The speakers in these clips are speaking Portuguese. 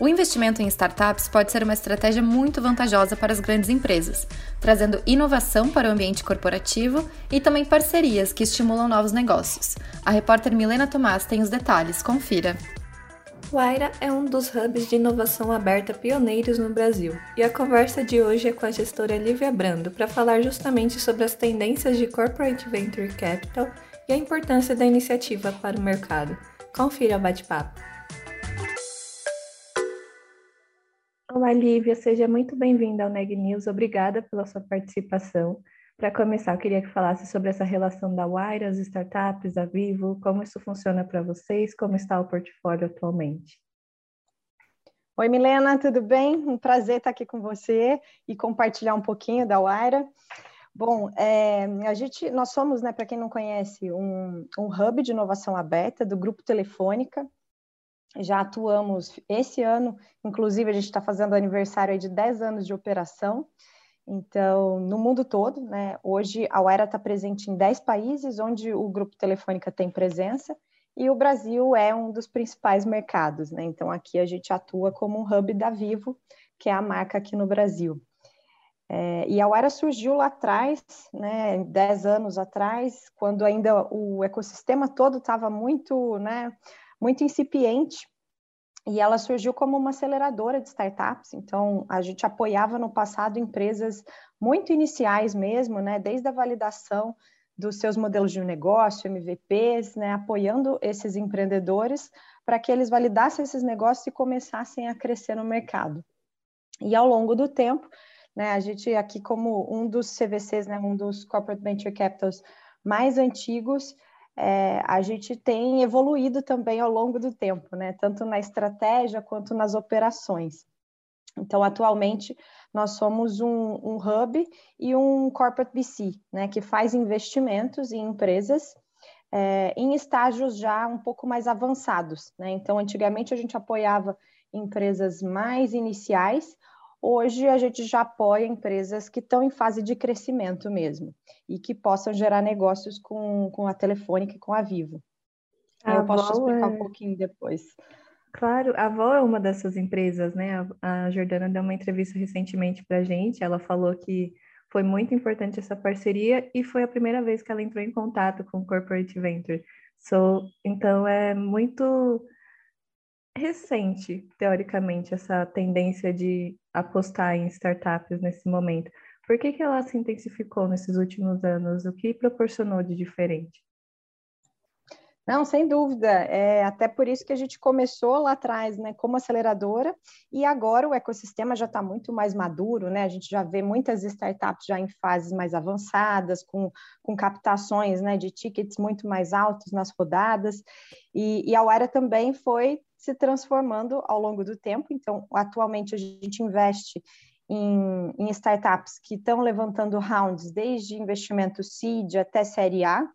O investimento em startups pode ser uma estratégia muito vantajosa para as grandes empresas, trazendo inovação para o ambiente corporativo e também parcerias que estimulam novos negócios. A repórter Milena Tomás tem os detalhes, confira. O Aira é um dos hubs de inovação aberta pioneiros no Brasil, e a conversa de hoje é com a gestora Lívia Brando para falar justamente sobre as tendências de Corporate Venture Capital e a importância da iniciativa para o mercado. Confira o bate-papo. Olá, Lívia, seja muito bem-vinda ao Neg News. Obrigada pela sua participação. Para começar, eu queria que falasse sobre essa relação da Wire, as startups, a Vivo, como isso funciona para vocês, como está o portfólio atualmente. Oi, Milena, tudo bem? Um prazer estar aqui com você e compartilhar um pouquinho da Wire. Bom, é, a gente, nós somos, né, para quem não conhece, um, um hub de inovação aberta do Grupo Telefônica. Já atuamos esse ano, inclusive a gente está fazendo aniversário de 10 anos de operação. Então, no mundo todo, né, hoje a Uera está presente em 10 países onde o Grupo Telefônica tem presença e o Brasil é um dos principais mercados. Né? Então, aqui a gente atua como um hub da Vivo, que é a marca aqui no Brasil. É, e a Uera surgiu lá atrás, né, dez anos atrás, quando ainda o ecossistema todo estava muito, né, muito incipiente, e ela surgiu como uma aceleradora de startups. Então, a gente apoiava no passado empresas muito iniciais mesmo, né, desde a validação dos seus modelos de negócio, MVPs, né, apoiando esses empreendedores para que eles validassem esses negócios e começassem a crescer no mercado. E ao longo do tempo, né? A gente aqui como um dos CVCs, né, um dos Corporate Venture Capitals mais antigos, é, a gente tem evoluído também ao longo do tempo, né? Tanto na estratégia quanto nas operações. Então, atualmente, nós somos um, um hub e um corporate VC, né, que faz investimentos em empresas é, em estágios já um pouco mais avançados. Né? Então, antigamente a gente apoiava empresas mais iniciais, Hoje a gente já apoia empresas que estão em fase de crescimento mesmo e que possam gerar negócios com, com a Telefônica e com a Vivo. A Eu posso explicar é... um pouquinho depois. Claro, a Avó é uma dessas empresas, né? A Jordana deu uma entrevista recentemente para a gente. Ela falou que foi muito importante essa parceria e foi a primeira vez que ela entrou em contato com o Corporate Venture. So, então é muito recente, teoricamente, essa tendência de apostar em startups nesse momento. Por que, que ela se intensificou nesses últimos anos? O que proporcionou de diferente? Não, sem dúvida. É até por isso que a gente começou lá atrás, né, como aceleradora, e agora o ecossistema já está muito mais maduro, né? A gente já vê muitas startups já em fases mais avançadas, com, com captações né, de tickets muito mais altos nas rodadas, e, e a Wire também foi se transformando ao longo do tempo. Então, atualmente a gente investe em, em startups que estão levantando rounds desde investimento seed até série A.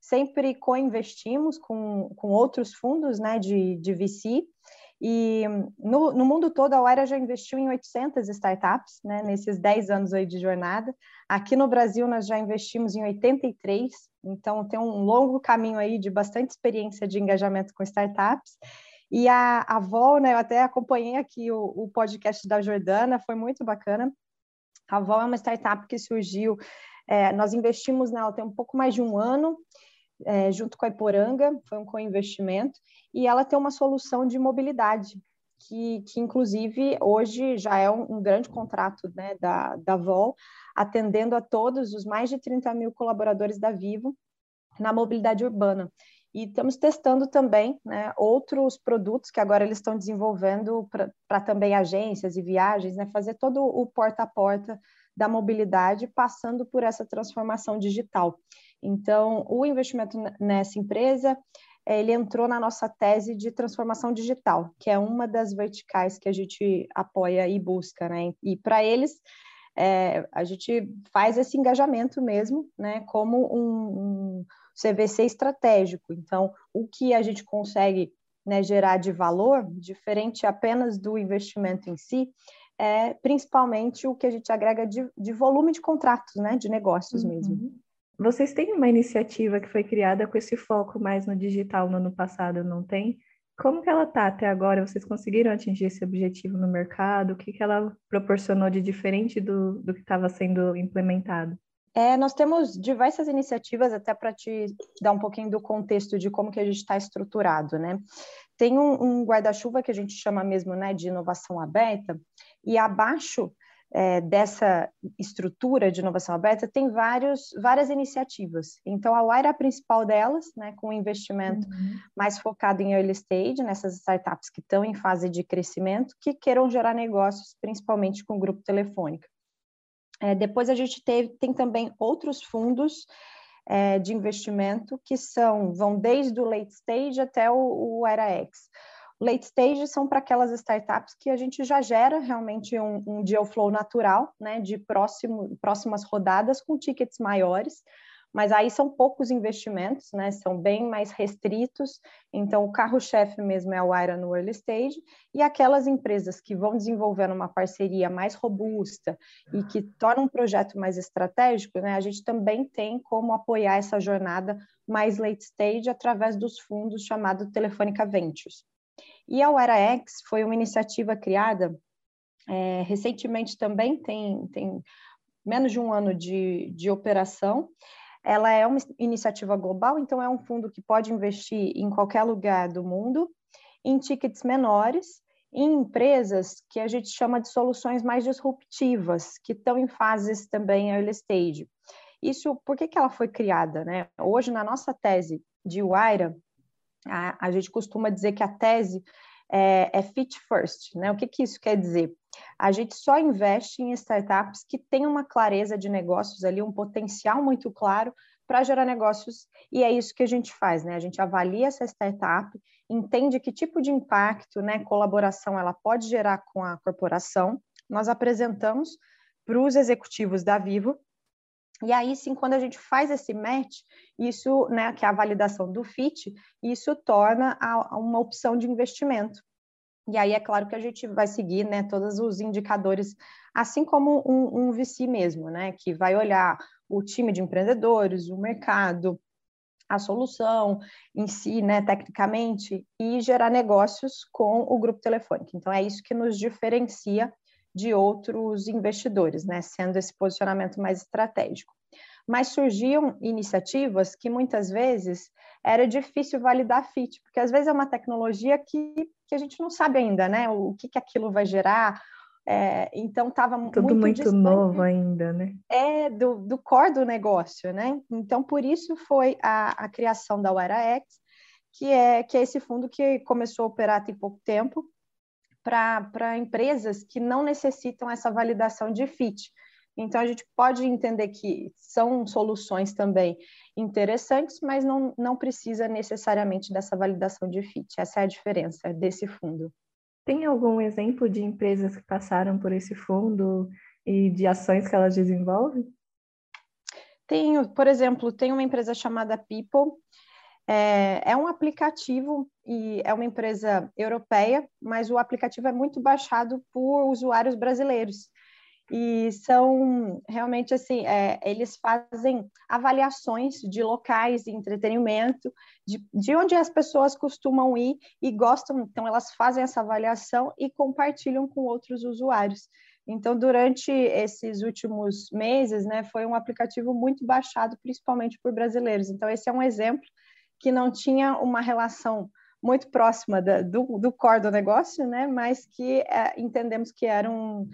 Sempre co-investimos com, com outros fundos né, de, de VC. E no, no, mundo todo, a Uera já investiu em 800 startups, né, nesses 10 anos aí de jornada. Aqui no Brasil, nós já investimos em 83, então tem um longo caminho aí de bastante experiência de engajamento com startups. E a, a Vol, né, eu até acompanhei aqui o, o podcast da Jordana, foi muito bacana. A Vol é uma startup que surgiu, é, nós investimos nela tem um pouco mais de um ano, é, junto com a Iporanga, foi um co-investimento, e ela tem uma solução de mobilidade, que, que inclusive hoje já é um, um grande contrato né, da, da Vol, atendendo a todos os mais de 30 mil colaboradores da Vivo na mobilidade urbana. E estamos testando também né, outros produtos que agora eles estão desenvolvendo para também agências e viagens, né, fazer todo o porta a porta da mobilidade, passando por essa transformação digital. Então, o investimento nessa empresa é, ele entrou na nossa tese de transformação digital, que é uma das verticais que a gente apoia e busca, né? E para eles, é, a gente faz esse engajamento mesmo, né? Como um, um CVC estratégico. Então, o que a gente consegue né, gerar de valor, diferente apenas do investimento em si, é principalmente o que a gente agrega de, de volume de contratos, né, de negócios uhum. mesmo. Vocês têm uma iniciativa que foi criada com esse foco mais no digital no ano passado, não tem? Como que ela está até agora? Vocês conseguiram atingir esse objetivo no mercado? O que, que ela proporcionou de diferente do, do que estava sendo implementado? É, nós temos diversas iniciativas, até para te dar um pouquinho do contexto de como que a gente está estruturado, né? Tem um, um guarda-chuva que a gente chama mesmo né, de inovação aberta, e abaixo é, dessa estrutura de inovação aberta tem vários, várias iniciativas. Então, a Wire é a principal delas, né, com investimento uhum. mais focado em early stage, nessas startups que estão em fase de crescimento, que queiram gerar negócios, principalmente com o grupo telefônica. É, depois a gente teve, tem também outros fundos é, de investimento que são vão desde o late stage até o, o EraX. Late stage são para aquelas startups que a gente já gera realmente um, um deal flow natural, né, de próximo, próximas rodadas com tickets maiores, mas aí são poucos investimentos, né? São bem mais restritos. Então, o carro-chefe mesmo é a Wire no early stage, e aquelas empresas que vão desenvolvendo uma parceria mais robusta e que tornam um projeto mais estratégico, né? A gente também tem como apoiar essa jornada mais late stage através dos fundos chamado Telefônica Ventures. E a WireX foi uma iniciativa criada é, recentemente também, tem, tem menos de um ano de, de operação, ela é uma iniciativa global, então é um fundo que pode investir em qualquer lugar do mundo, em tickets menores, em empresas que a gente chama de soluções mais disruptivas, que estão em fases também early stage. Isso, por que, que ela foi criada? Né? Hoje, na nossa tese de Waira, a, a gente costuma dizer que a tese é, é fit first. Né? O que, que isso quer dizer? A gente só investe em startups que têm uma clareza de negócios ali, um potencial muito claro para gerar negócios, e é isso que a gente faz, né? A gente avalia essa startup, entende que tipo de impacto, né, colaboração ela pode gerar com a corporação. Nós apresentamos para os executivos da Vivo e aí sim, quando a gente faz esse match, isso, né, que é a validação do fit, isso torna a, uma opção de investimento. E aí é claro que a gente vai seguir, né, todos os indicadores, assim como um, um VC mesmo, né, que vai olhar o time de empreendedores, o mercado, a solução em si, né, tecnicamente, e gerar negócios com o grupo telefônico. Então é isso que nos diferencia de outros investidores, né, sendo esse posicionamento mais estratégico. Mas surgiam iniciativas que muitas vezes era difícil validar fit, porque às vezes é uma tecnologia que, que a gente não sabe ainda, né, o que, que aquilo vai gerar, é, então estava tudo muito, muito novo ainda, né? É do, do core do negócio, né? Então por isso foi a, a criação da WireX, que é que é esse fundo que começou a operar tem pouco tempo para empresas que não necessitam essa validação de FIT. Então, a gente pode entender que são soluções também interessantes, mas não, não precisa necessariamente dessa validação de FIT. Essa é a diferença desse fundo. Tem algum exemplo de empresas que passaram por esse fundo e de ações que elas desenvolvem? Tenho, por exemplo, tem uma empresa chamada People, é, é, um aplicativo e é uma empresa europeia, mas o aplicativo é muito baixado por usuários brasileiros. E são realmente assim, é, eles fazem avaliações de locais de entretenimento, de, de onde as pessoas costumam ir e gostam, então elas fazem essa avaliação e compartilham com outros usuários. Então, durante esses últimos meses, né, foi um aplicativo muito baixado, principalmente por brasileiros. Então, esse é um exemplo que não tinha uma relação muito próxima da, do, do core do negócio, né? Mas que é, entendemos que era um,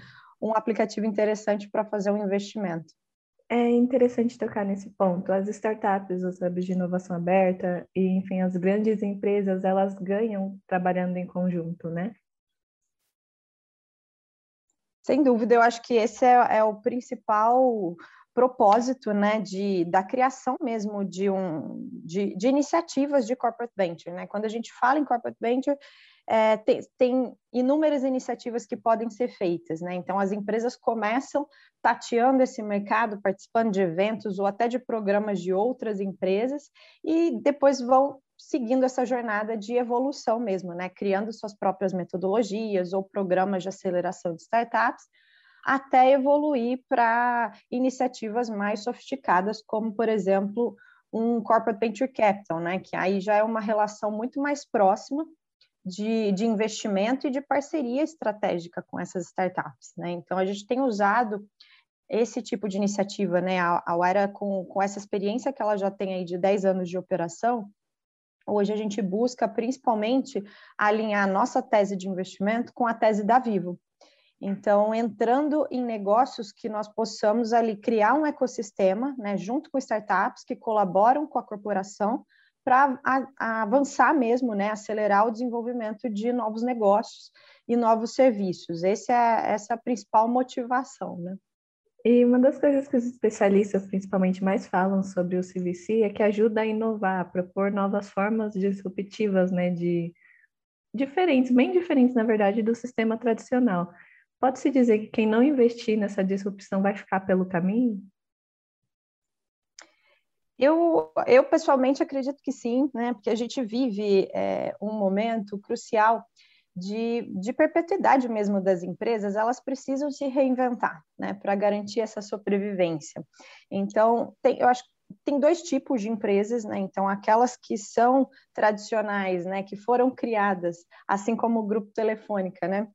um aplicativo interessante para fazer um investimento. É interessante tocar nesse ponto. As startups, os hubs de inovação aberta e, enfim, as grandes empresas, elas ganham trabalhando em conjunto, né? Sem dúvida, eu acho que esse é, é o principal propósito né, de, da criação mesmo de, um, de, de iniciativas de corporate venture. Né? Quando a gente fala em corporate venture, é, tem, tem, inúmeras iniciativas que podem ser feitas, né? Então, as empresas começam tateando esse mercado, participando de eventos ou até de programas de outras empresas e depois vão seguindo essa jornada de evolução mesmo, né? Criando suas próprias metodologias ou programas de aceleração de startups, até evoluir para iniciativas mais sofisticadas, como, por exemplo, um corporate venture capital, né? Que aí já é uma relação muito mais próxima de, de investimento e de parceria estratégica com essas startups. Né? Então, a gente tem usado esse tipo de iniciativa, né? A, a Waira, com, com essa experiência que ela já tem aí de 10 anos de operação, hoje a gente busca principalmente alinhar a nossa tese de investimento com a tese da Vivo. Então, entrando em negócios que nós possamos ali criar um ecossistema, né, junto com startups que colaboram com a corporação para avançar mesmo, né, acelerar o desenvolvimento de novos negócios e novos serviços. Esse é, essa é a principal motivação, né? E uma das coisas que os especialistas principalmente mais falam sobre o CVC é que ajuda a inovar, a propor novas formas disruptivas, né, de diferentes, bem diferentes, na verdade, do sistema tradicional. Pode-se dizer que quem não investir nessa disrupção vai ficar pelo caminho? Eu, eu pessoalmente acredito que sim, né? Porque a gente vive é, um momento crucial de, de perpetuidade mesmo das empresas, elas precisam se reinventar, né? Para garantir essa sobrevivência. Então, tem, eu acho que tem dois tipos de empresas, né? Então, aquelas que são tradicionais, né? Que foram criadas, assim como o Grupo Telefônica, né?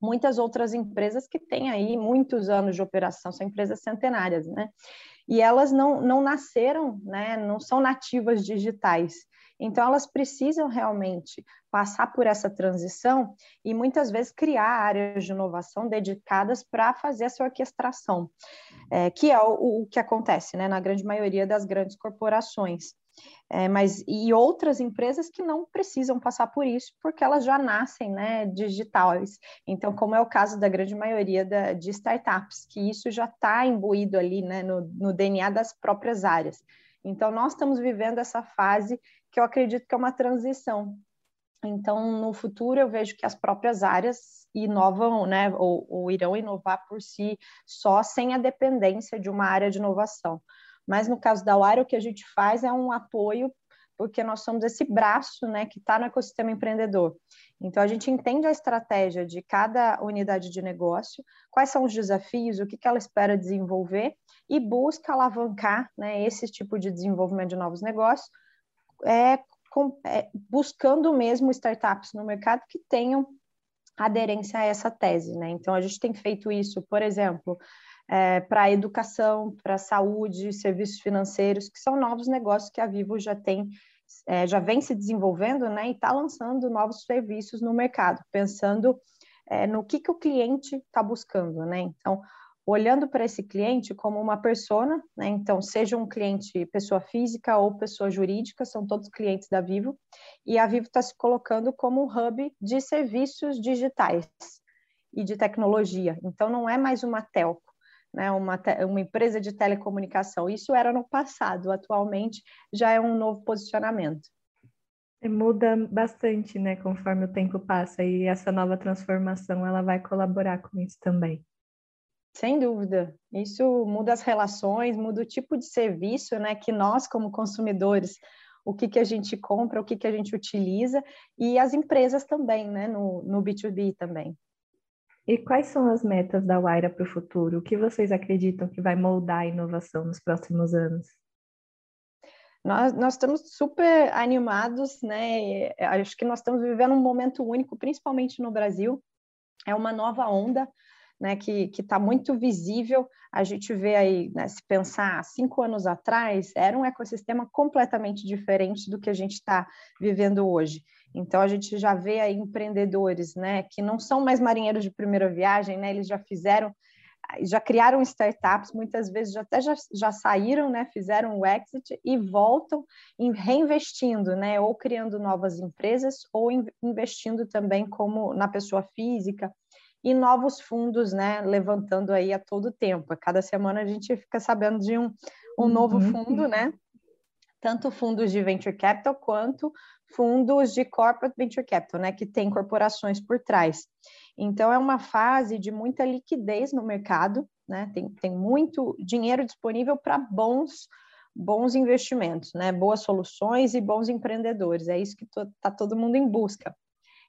Muitas outras empresas que têm aí muitos anos de operação, são empresas centenárias, né? E elas não, não nasceram, né, não são nativas digitais. Então, elas precisam realmente passar por essa transição e muitas vezes criar áreas de inovação dedicadas para fazer essa orquestração, é, que é o, o, que acontece né, na grande maioria das grandes corporações. É, mas e outras empresas que não precisam passar por isso, porque elas já nascem né, digitais. Então, como é o caso da grande maioria da, de startups, que isso já está imbuído ali né, no, no DNA das próprias áreas. Então, nós estamos vivendo essa fase que eu acredito que é uma transição. Então, no futuro, eu vejo que as próprias áreas inovam, né, ou, ou irão inovar por si só, sem a dependência de uma área de inovação. Mas no caso da Wire, o que a gente faz é um apoio, porque nós somos esse braço né, que está no ecossistema empreendedor. Então, a gente entende a estratégia de cada unidade de negócio, quais são os desafios, o que, que ela espera desenvolver, e busca alavancar né, esse tipo de desenvolvimento de novos negócios, é, com, é, buscando mesmo startups no mercado que tenham aderência a essa tese. Né? Então, a gente tem feito isso, por exemplo, é, para a educação, para a saúde, serviços financeiros, que são novos negócios que a Vivo já tem, é, já vem se desenvolvendo, né, e está lançando novos serviços no mercado, pensando é, no que, que o cliente está buscando, né? Então, olhando para esse cliente como uma persona, né? Então, seja um cliente pessoa física ou pessoa jurídica, são todos clientes da Vivo, e a Vivo está se colocando como um hub de serviços digitais e de tecnologia. Então, não é mais uma telco, né, uma, uma empresa de telecomunicação. Isso era no passado, atualmente já é um novo posicionamento. Muda bastante, né, conforme o tempo passa, e essa nova transformação ela vai colaborar com isso também. Sem dúvida, isso muda as relações, muda o tipo de serviço, né, que nós como consumidores, o que que a gente compra, o que que a gente utiliza, e as empresas também, né, no, no B2B também. E quais são as metas da Waira para o futuro? O que vocês acreditam que vai moldar a inovação nos próximos anos? Nós, nós estamos super animados, né? Acho que nós estamos vivendo um momento único, principalmente no Brasil. É uma nova onda, né? Que está muito visível. A gente vê aí, né, se pensar cinco anos atrás, era um ecossistema completamente diferente do que a gente está vivendo hoje. Então a gente já vê aí empreendedores, né, que não são mais marinheiros de primeira viagem, né, eles já fizeram, já criaram startups, muitas vezes já até já, já saíram, né, fizeram o exit e voltam reinvestindo, né, ou criando novas empresas ou investindo também como na pessoa física. e novos fundos, né, levantando aí a todo tempo. A cada semana a gente fica sabendo de um, um novo uhum. fundo, né? Tanto fundos de venture capital quanto fundos de corporate venture capital, né, que tem corporações por trás. Então é uma fase de muita liquidez no mercado, né? Tem, tem muito dinheiro disponível para bons bons investimentos, né? Boas soluções e bons empreendedores. É isso que está todo mundo em busca.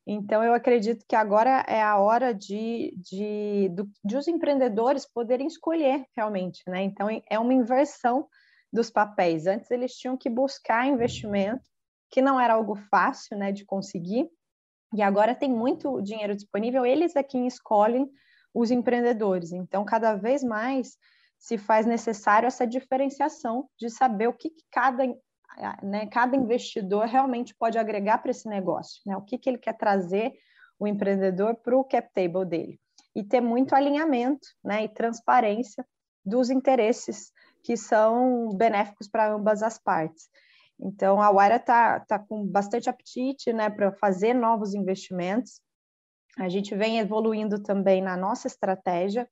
Então, eu acredito que agora é a hora de, de, do, de os empreendedores poderem escolher realmente, né? Então, é uma inversão dos papéis. Antes, eles tinham que buscar investimento, que não era algo fácil, né, de conseguir, e agora tem muito dinheiro disponível, eles é quem escolhem os empreendedores. Então, cada vez mais se faz necessário essa diferenciação de saber o que, que cada né, cada investidor realmente pode agregar para esse negócio, né? O que, que ele quer trazer o empreendedor para o cap table dele. E ter muito alinhamento né, e transparência dos interesses que são benéficos para ambas as partes. Então, a Waira está tá com bastante apetite né, para fazer novos investimentos. A gente vem evoluindo também na nossa estratégia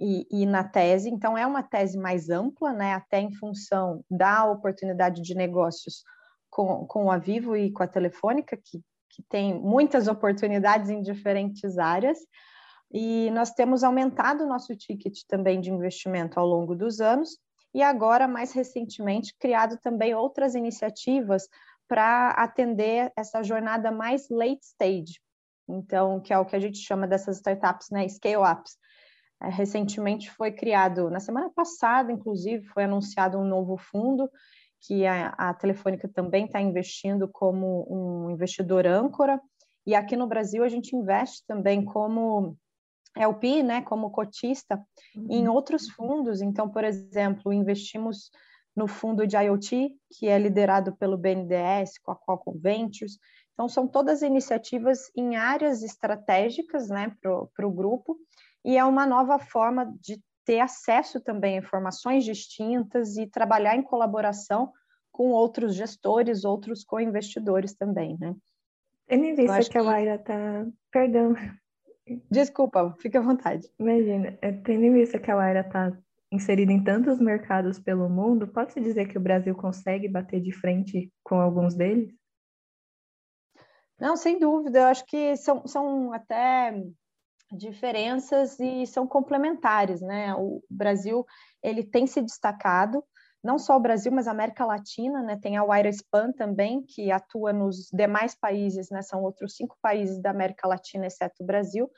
e, e, na tese. Então, é uma tese mais ampla, né, até em função da oportunidade de negócios com, com a Vivo e com a Telefônica, que, que tem muitas oportunidades em diferentes áreas. E nós temos aumentado o nosso ticket também de investimento ao longo dos anos, e agora, mais recentemente, criado também outras iniciativas para atender essa jornada mais late stage, então, que é o que a gente chama dessas startups, né, scale-ups, é, recentemente foi criado, na semana passada, inclusive, foi anunciado um novo fundo que a, a Telefônica também está investindo como um investidor âncora, e aqui no Brasil a gente investe também como LP, né, como cotista, uhum. em outros fundos. Então, por exemplo, investimos no fundo de IoT, que é liderado pelo BNDES, com a Qualcomm Ventures. Então, são todas iniciativas em áreas estratégicas né, para o grupo, e é uma nova forma de ter acesso também a informações distintas e trabalhar em colaboração com outros gestores, outros co-investidores também, né? Tendo em vista que, que a Waira está... Perdão. Desculpa, fique à vontade. Imagina, é, tendo em vista que a Waira está inserida em tantos mercados pelo mundo, pode-se dizer que o Brasil consegue bater de frente com alguns deles? Não, sem dúvida. Eu acho que são, são até diferenças e são complementares, né? O Brasil ele tem se destacado, não só o Brasil, mas a América Latina, né? Tem a Wirespan também que atua nos demais países, né? São outros cinco países da América Latina, exceto o Brasil.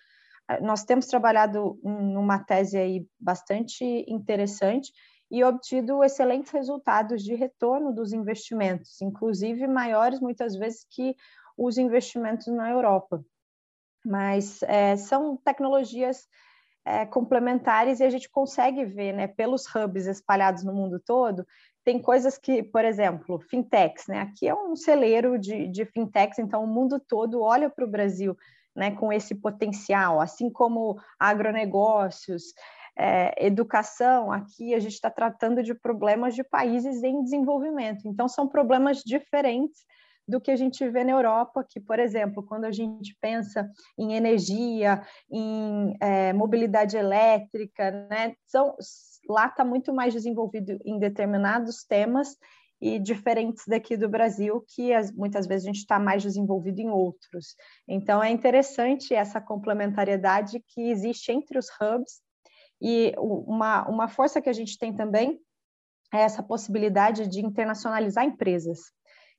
Ah, nós temos trabalhado numa tese aí bastante interessante e obtido excelentes resultados de retorno dos investimentos, inclusive maiores muitas vezes que os investimentos na Europa mas é, são tecnologias é, complementares e a gente consegue ver, né, pelos hubs espalhados no mundo todo, tem coisas que, por exemplo, fintechs, né, aqui é um celeiro de, de fintechs, então o mundo todo olha para o Brasil, né, com esse potencial, assim como agronegócios, é, educação, aqui a gente está tratando de problemas de países em desenvolvimento, então são problemas diferentes do que a gente vê na Europa, que, por exemplo, quando a gente pensa em energia, em é, mobilidade elétrica, né, são, lá está muito mais desenvolvido em determinados temas e diferentes daqui do Brasil, que as, muitas vezes a gente está mais desenvolvido em outros. Então, é interessante essa complementariedade que existe entre os hubs e uma, uma força que a gente tem também é essa possibilidade de internacionalizar empresas.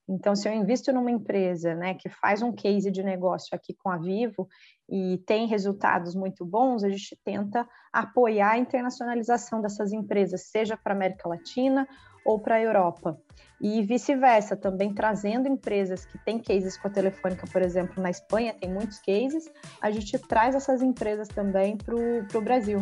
Então, se eu invisto numa empresa né, que faz um case de negócio aqui com a Vivo e tem resultados muito bons, a gente tenta apoiar a internacionalização dessas empresas, seja para a América Latina ou para a Europa. E vice-versa, também trazendo empresas que têm cases com a Telefônica, por exemplo, na Espanha, tem muitos cases, a gente traz essas empresas também para o Brasil.